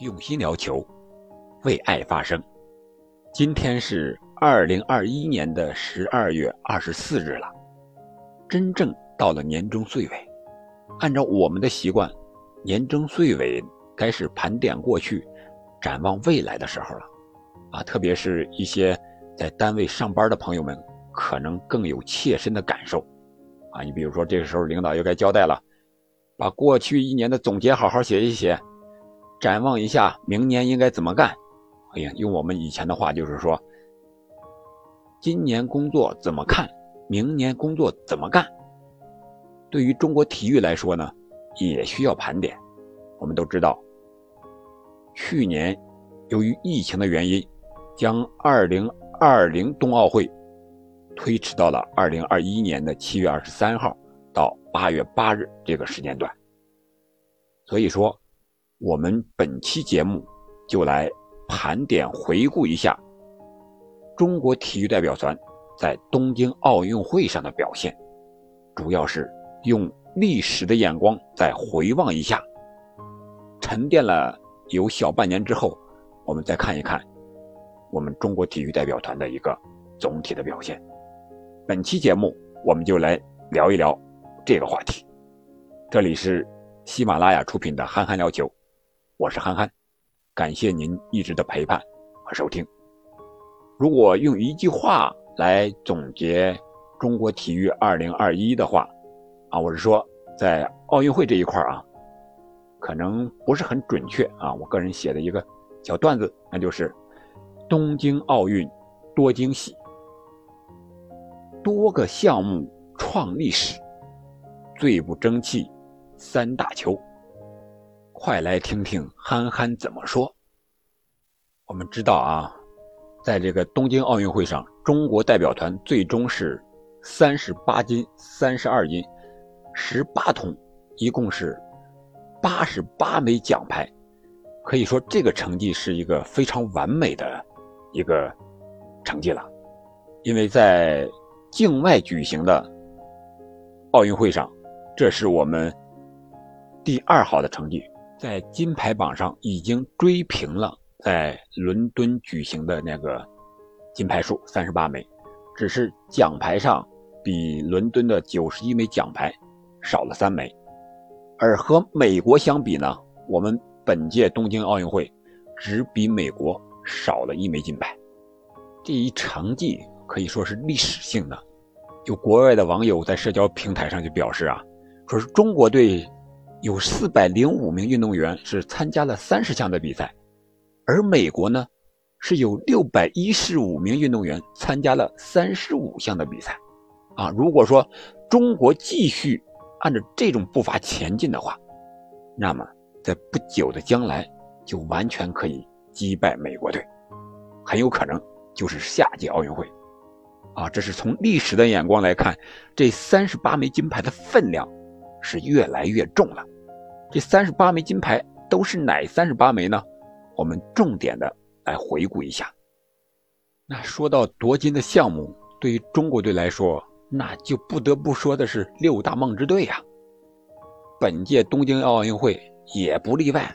用心聊球，为爱发声。今天是二零二一年的十二月二十四日了，真正到了年终岁尾。按照我们的习惯，年终岁尾该是盘点过去、展望未来的时候了。啊，特别是一些在单位上班的朋友们，可能更有切身的感受。啊，你比如说这个时候领导又该交代了。把过去一年的总结好好写一写，展望一下明年应该怎么干。哎呀，用我们以前的话就是说，今年工作怎么看，明年工作怎么干。对于中国体育来说呢，也需要盘点。我们都知道，去年由于疫情的原因，将2020冬奥会推迟到了2021年的7月23号。到八月八日这个时间段，所以说，我们本期节目就来盘点回顾一下中国体育代表团在东京奥运会上的表现，主要是用历史的眼光再回望一下，沉淀了有小半年之后，我们再看一看我们中国体育代表团的一个总体的表现。本期节目我们就来聊一聊。这个话题，这里是喜马拉雅出品的《憨憨聊球》，我是憨憨，感谢您一直的陪伴和收听。如果用一句话来总结中国体育2021的话，啊，我是说在奥运会这一块啊，可能不是很准确啊，我个人写的一个小段子，那就是东京奥运多惊喜，多个项目创历史。最不争气，三大球。快来听听憨憨怎么说。我们知道啊，在这个东京奥运会上，中国代表团最终是三十八金、三十二银、十八铜，一共是八十八枚奖牌。可以说，这个成绩是一个非常完美的一个成绩了。因为在境外举行的奥运会上。这是我们第二好的成绩，在金牌榜上已经追平了在伦敦举行的那个金牌数三十八枚，只是奖牌上比伦敦的九十一枚奖牌少了三枚，而和美国相比呢，我们本届东京奥运会只比美国少了一枚金牌，这一成绩可以说是历史性的。有国外的网友在社交平台上就表示啊。说是中国队有四百零五名运动员是参加了三十项的比赛，而美国呢是有六百一十五名运动员参加了三十五项的比赛。啊，如果说中国继续按照这种步伐前进的话，那么在不久的将来就完全可以击败美国队，很有可能就是下届奥运会。啊，这是从历史的眼光来看，这三十八枚金牌的分量。是越来越重了。这三十八枚金牌都是哪三十八枚呢？我们重点的来回顾一下。那说到夺金的项目，对于中国队来说，那就不得不说的是六大梦之队呀。本届东京奥运会也不例外。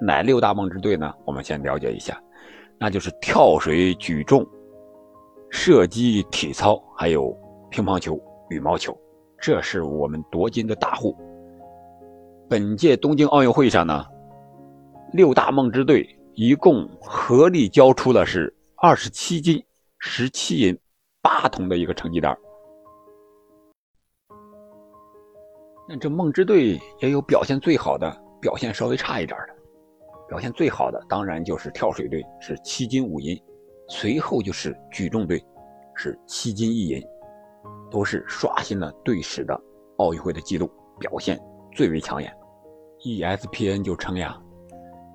哪六大梦之队呢？我们先了解一下，那就是跳水、举重、射击、体操，还有乒乓球、羽毛球。这是我们夺金的大户。本届东京奥运会上呢，六大梦之队一共合力交出了是二十七金、十七银、八铜的一个成绩单。那这梦之队也有表现最好的，表现稍微差一点的。表现最好的当然就是跳水队，是七金五银，随后就是举重队，是七金一银。都是刷新了队史的奥运会的记录，表现最为抢眼。ESPN 就称呀，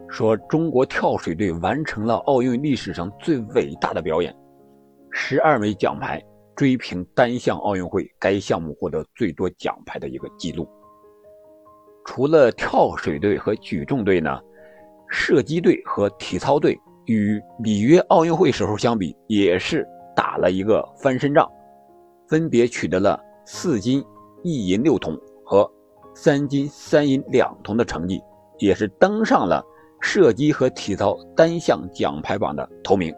说中国跳水队完成了奥运历史上最伟大的表演，十二枚奖牌追平单项奥运会该项目获得最多奖牌的一个记录。除了跳水队和举重队呢，射击队和体操队与里约奥运会时候相比，也是打了一个翻身仗。分别取得了四金一银六铜和三金三银两铜的成绩，也是登上了射击和体操单项奖牌榜的头名，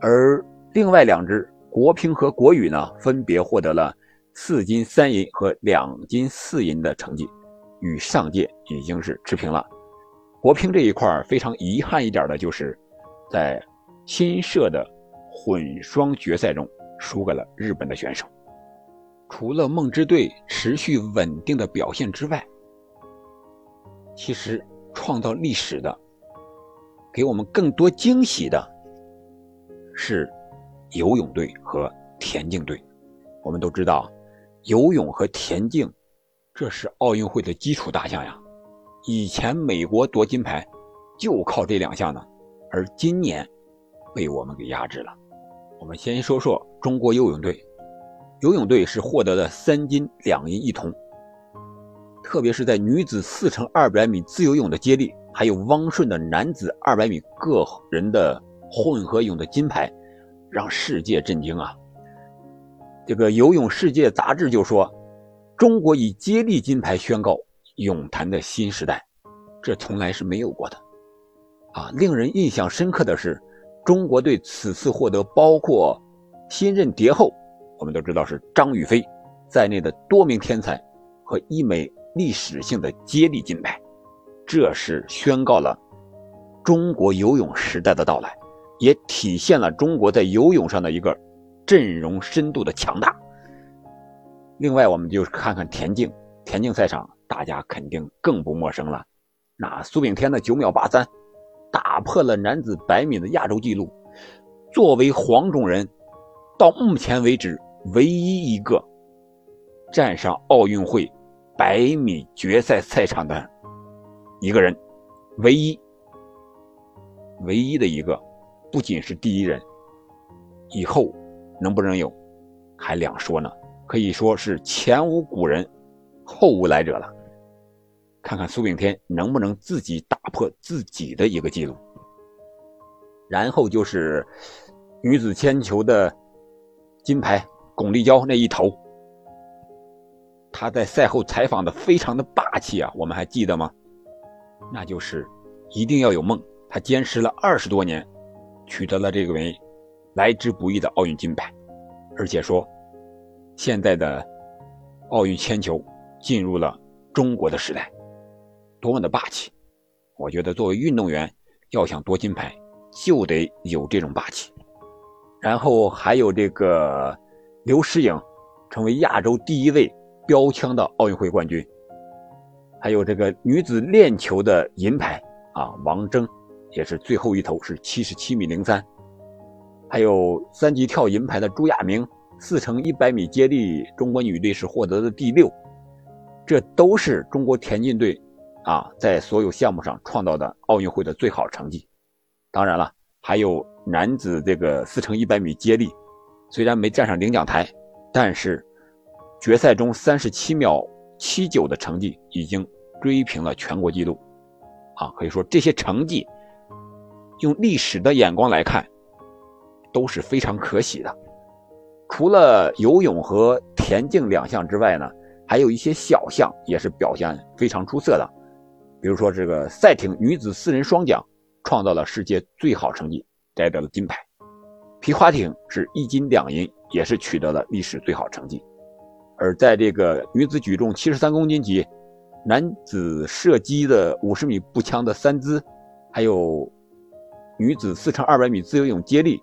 而另外两支国乒和国羽呢，分别获得了四金三银和两金四银的成绩，与上届已经是持平了。国乒这一块非常遗憾一点的就是，在新设的混双决赛中输给了日本的选手。除了梦之队持续稳定的表现之外，其实创造历史的、给我们更多惊喜的是游泳队和田径队。我们都知道，游泳和田径这是奥运会的基础大项呀。以前美国夺金牌就靠这两项呢，而今年被我们给压制了。我们先说说中国游泳队。游泳队是获得了三金两银一铜，特别是在女子四乘二百米自由泳的接力，还有汪顺的男子二百米个人的混合泳的金牌，让世界震惊啊！这个游泳世界杂志就说，中国以接力金牌宣告泳坛的新时代，这从来是没有过的啊！令人印象深刻的是，中国队此次获得包括新任蝶后。我们都知道是张雨霏在内的多名天才和一枚历史性的接力金牌，这是宣告了中国游泳时代的到来，也体现了中国在游泳上的一个阵容深度的强大。另外，我们就看看田径，田径赛场大家肯定更不陌生了。那苏炳添的九秒八三，打破了男子百米的亚洲纪录，作为黄种人，到目前为止。唯一一个站上奥运会百米决赛赛场的一个人，唯一、唯一的一个，不仅是第一人，以后能不能有还两说呢？可以说是前无古人，后无来者了。看看苏炳添能不能自己打破自己的一个记录。然后就是女子铅球的金牌。巩立姣那一头，他在赛后采访的非常的霸气啊，我们还记得吗？那就是一定要有梦。他坚持了二十多年，取得了这个为来之不易的奥运金牌，而且说现在的奥运铅球进入了中国的时代，多么的霸气！我觉得作为运动员，要想夺金牌，就得有这种霸气。然后还有这个。刘诗颖成为亚洲第一位标枪的奥运会冠军，还有这个女子链球的银牌啊，王铮也是最后一头是七十七米零三，还有三级跳银牌的朱亚明，四乘一百米接力中国女队是获得的第六，这都是中国田径队啊在所有项目上创造的奥运会的最好成绩。当然了，还有男子这个四乘一百米接力。虽然没站上领奖台，但是决赛中三十七秒七九的成绩已经追平了全国纪录，啊，可以说这些成绩用历史的眼光来看都是非常可喜的。除了游泳和田径两项之外呢，还有一些小项也是表现非常出色的，比如说这个赛艇女子四人双桨创造了世界最好成绩，摘得了金牌。皮划艇是一金两银，也是取得了历史最好成绩。而在这个女子举重七十三公斤级、男子射击的五十米步枪的三姿，还有女子四乘二百米自由泳接力，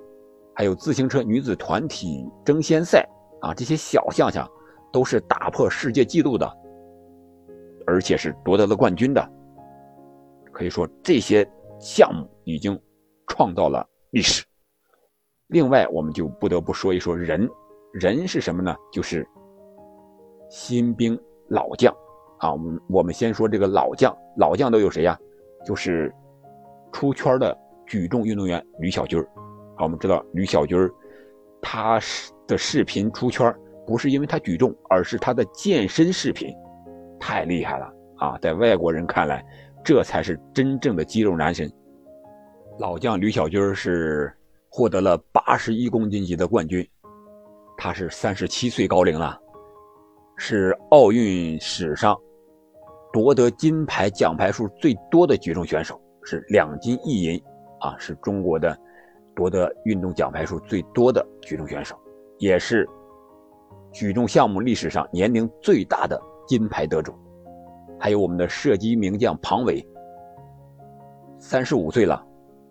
还有自行车女子团体争先赛啊，这些小项项都是打破世界纪录的，而且是夺得了冠军的。可以说，这些项目已经创造了历史。另外，我们就不得不说一说人，人是什么呢？就是新兵老将啊。我们我们先说这个老将，老将都有谁呀？就是出圈的举重运动员吕小军啊，我们知道吕小军他的视频出圈，不是因为他举重，而是他的健身视频太厉害了啊！在外国人看来，这才是真正的肌肉男神。老将吕小军是。获得了八十一公斤级的冠军，他是三十七岁高龄了，是奥运史上夺得金牌奖牌数最多的举重选手，是两金一银，啊，是中国的夺得运动奖牌数最多的举重选手，也是举重项目历史上年龄最大的金牌得主。还有我们的射击名将庞伟，三十五岁了，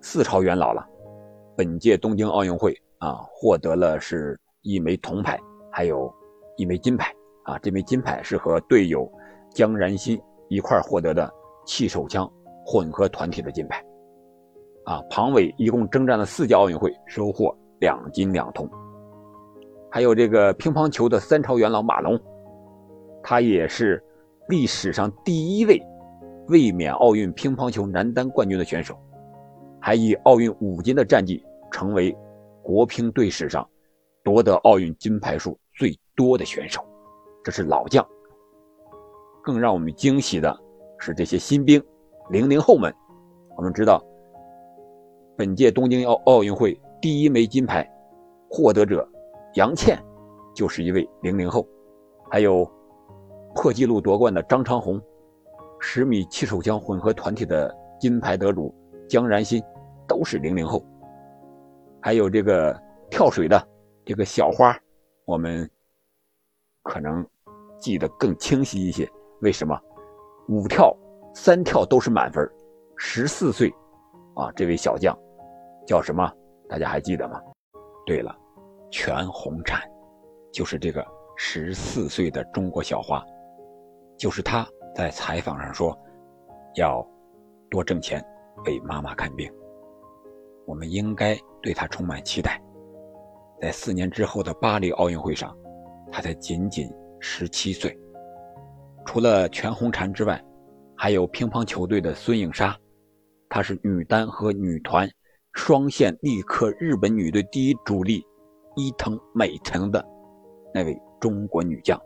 四朝元老了。本届东京奥运会啊，获得了是一枚铜牌，还有一枚金牌啊。这枚金牌是和队友姜然新一块获得的气手枪混合团体的金牌。啊，庞伟一共征战了四届奥运会，收获两金两铜。还有这个乒乓球的三朝元老马龙，他也是历史上第一位卫冕奥运乒乓球男单冠军的选手。还以奥运五金的战绩，成为国乒队史上夺得奥运金牌数最多的选手。这是老将。更让我们惊喜的是这些新兵，零零后们。我们知道，本届东京奥奥运会第一枚金牌获得者杨倩，就是一位零零后。还有破纪录夺冠的张昌宏，十米气手枪混合团体的金牌得主姜然新。都是零零后，还有这个跳水的这个小花，我们可能记得更清晰一些。为什么？五跳三跳都是满分，十四岁啊，这位小将叫什么？大家还记得吗？对了，全红婵，就是这个十四岁的中国小花，就是她在采访上说要多挣钱为妈妈看病。我们应该对他充满期待。在四年之后的巴黎奥运会上，他才仅仅十七岁。除了全红婵之外，还有乒乓球队的孙颖莎，她是女单和女团双线力克日本女队第一主力伊藤美诚的那位中国女将，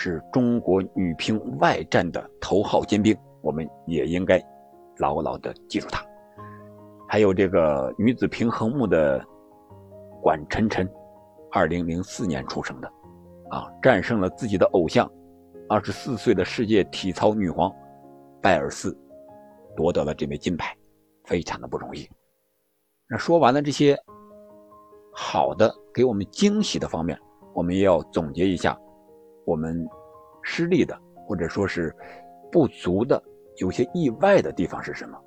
是中国女乒外战的头号尖兵。我们也应该牢牢地记住她。还有这个女子平衡木的管晨晨，二零零四年出生的，啊，战胜了自己的偶像，二十四岁的世界体操女皇拜尔斯，夺得了这枚金牌，非常的不容易。那说完了这些好的给我们惊喜的方面，我们也要总结一下我们失利的或者说是不足的、有些意外的地方是什么？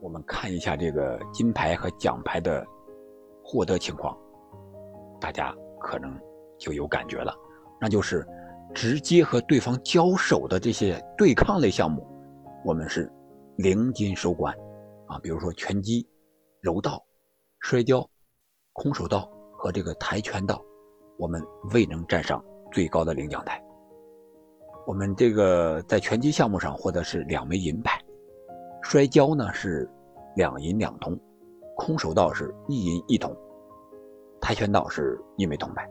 我们看一下这个金牌和奖牌的获得情况，大家可能就有感觉了，那就是直接和对方交手的这些对抗类项目，我们是零金收官啊。比如说拳击、柔道、摔跤、空手道和这个跆拳道，我们未能站上最高的领奖台。我们这个在拳击项目上获得是两枚银牌，摔跤呢是。两银两铜，空手道是一银一铜，跆拳道是一枚铜牌，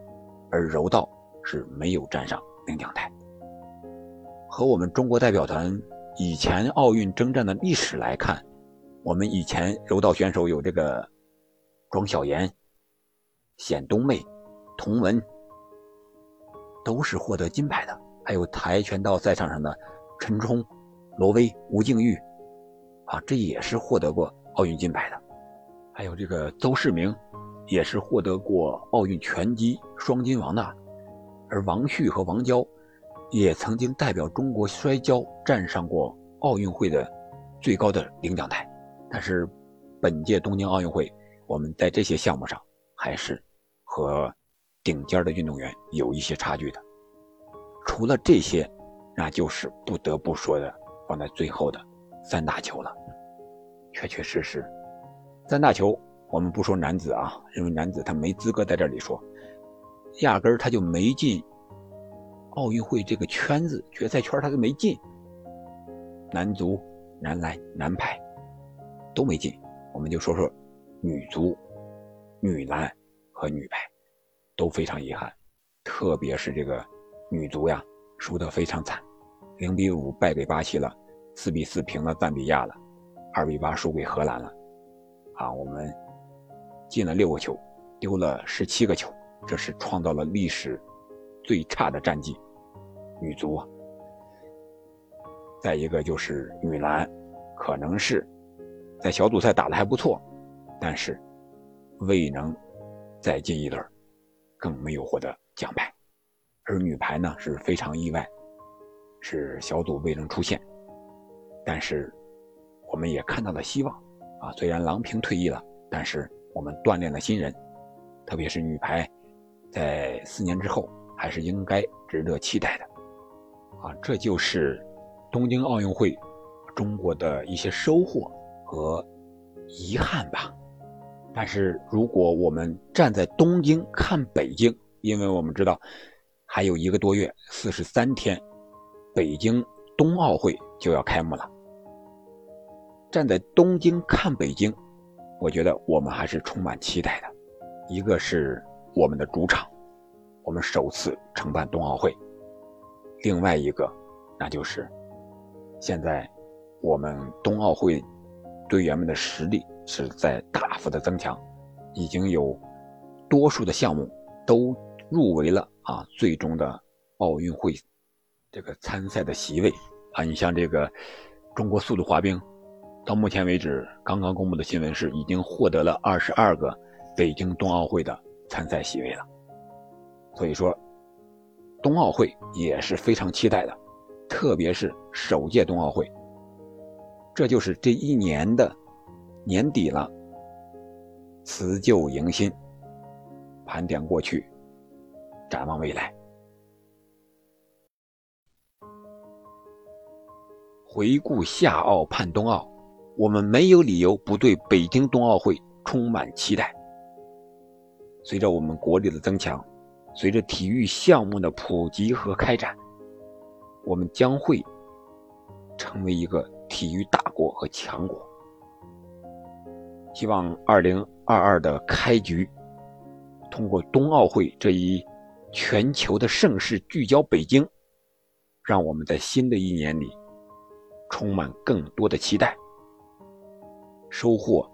而柔道是没有站上领奖台。和我们中国代表团以前奥运征战的历史来看，我们以前柔道选手有这个庄晓妍、冼冬妹、童文，都是获得金牌的。还有跆拳道赛场上的陈冲、罗威、吴静钰。啊，这也是获得过奥运金牌的，还有这个邹市明，也是获得过奥运拳击双金王的，而王旭和王娇，也曾经代表中国摔跤站上过奥运会的最高的领奖台。但是，本届东京奥运会，我们在这些项目上还是和顶尖的运动员有一些差距的。除了这些，那就是不得不说的，放在最后的。三大球了，确确实实，三大球我们不说男子啊，因为男子他没资格在这里说，压根儿他就没进奥运会这个圈子，决赛圈他都没进。男足、男篮、男排都没进，我们就说说女足、女篮和女排都非常遗憾，特别是这个女足呀，输得非常惨，零比五败给巴西了。四比四平了赞比亚了，二比八输给荷兰了，啊，我们进了六个球，丢了十七个球，这是创造了历史最差的战绩。女足啊，再一个就是女篮，可能是在小组赛打得还不错，但是未能再进一轮，更没有获得奖牌。而女排呢是非常意外，是小组未能出线，但是我们也看到了希望啊！虽然郎平退役了，但是我们锻炼了新人，特别是女排，在四年之后还是应该值得期待的啊！这就是东京奥运会中国的一些收获和遗憾吧。但是如果我们站在东京看北京，因为我们知道。还有一个多月，四十三天，北京冬奥会就要开幕了。站在东京看北京，我觉得我们还是充满期待的。一个是我们的主场，我们首次承办冬奥会；另外一个，那就是现在我们冬奥会队员们的实力是在大幅的增强，已经有多数的项目都入围了。啊，最终的奥运会这个参赛的席位啊，你像这个中国速度滑冰，到目前为止刚刚公布的新闻是已经获得了二十二个北京冬奥会的参赛席位了。所以说，冬奥会也是非常期待的，特别是首届冬奥会，这就是这一年的年底了，辞旧迎新，盘点过去。展望未来，回顾夏奥盼冬奥，我们没有理由不对北京冬奥会充满期待。随着我们国力的增强，随着体育项目的普及和开展，我们将会成为一个体育大国和强国。希望二零二二的开局，通过冬奥会这一。全球的盛世聚焦北京，让我们在新的一年里充满更多的期待，收获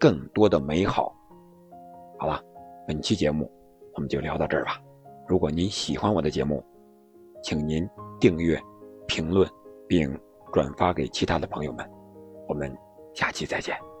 更多的美好。好了，本期节目我们就聊到这儿吧。如果您喜欢我的节目，请您订阅、评论并转发给其他的朋友们。我们下期再见。